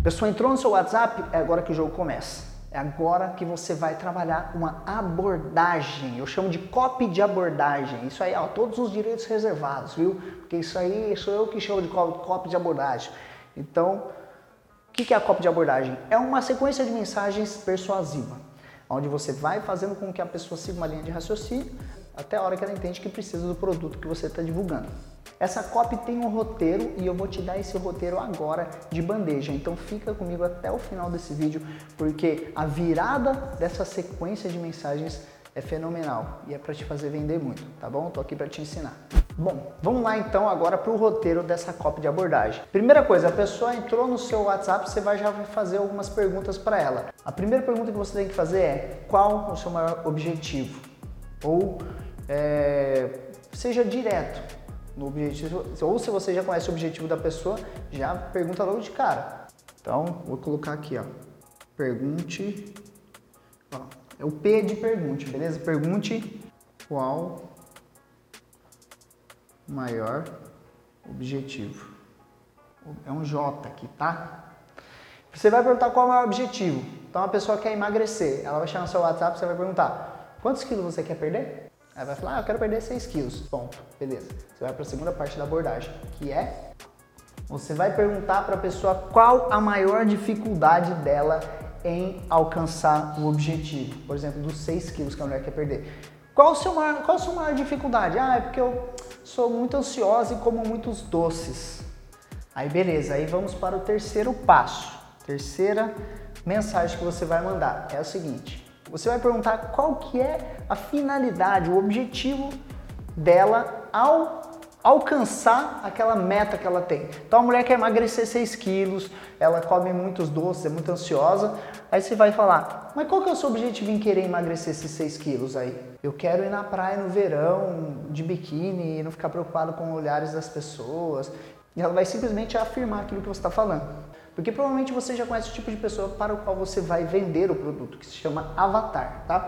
A pessoa entrou no seu WhatsApp, é agora que o jogo começa. É agora que você vai trabalhar uma abordagem. Eu chamo de copy de abordagem. Isso aí, ó, todos os direitos reservados, viu? Porque isso aí sou eu que chamo de copy de abordagem. Então, o que é a copy de abordagem? É uma sequência de mensagens persuasiva, onde você vai fazendo com que a pessoa siga uma linha de raciocínio até a hora que ela entende que precisa do produto que você está divulgando. Essa copy tem um roteiro e eu vou te dar esse roteiro agora de bandeja. Então fica comigo até o final desse vídeo, porque a virada dessa sequência de mensagens é fenomenal e é para te fazer vender muito, tá bom? Tô aqui para te ensinar. Bom, vamos lá então agora para o roteiro dessa copy de abordagem. Primeira coisa, a pessoa entrou no seu WhatsApp, você vai já fazer algumas perguntas para ela. A primeira pergunta que você tem que fazer é qual o seu maior objetivo? Ou é, seja direto no objetivo, ou se você já conhece o objetivo da pessoa, já pergunta logo de cara. Então, vou colocar aqui, ó. Pergunte. Ó, é o P de pergunte, beleza? Pergunte qual maior objetivo. É um J aqui, tá? Você vai perguntar qual é o maior objetivo. Então a pessoa quer emagrecer, ela vai chamar no seu WhatsApp, você vai perguntar: quantos quilos você quer perder? Aí vai falar, ah, eu quero perder 6 quilos. Ponto. Beleza. Você vai para a segunda parte da abordagem, que é você vai perguntar para a pessoa qual a maior dificuldade dela em alcançar o objetivo. Por exemplo, dos 6 quilos que a mulher quer perder. Qual, seu maior, qual a sua maior dificuldade? Ah, é porque eu sou muito ansiosa e como muitos doces. Aí beleza, aí vamos para o terceiro passo. Terceira mensagem que você vai mandar é o seguinte: você vai perguntar qual que é a finalidade, o objetivo dela ao alcançar aquela meta que ela tem. Então a mulher quer emagrecer 6 quilos, ela come muitos doces, é muito ansiosa. Aí você vai falar, mas qual que é o seu objetivo em querer emagrecer esses 6 quilos aí? Eu quero ir na praia no verão, de biquíni, e não ficar preocupado com olhares das pessoas. E ela vai simplesmente afirmar aquilo que você está falando. Porque provavelmente você já conhece o tipo de pessoa para o qual você vai vender o produto, que se chama avatar, tá?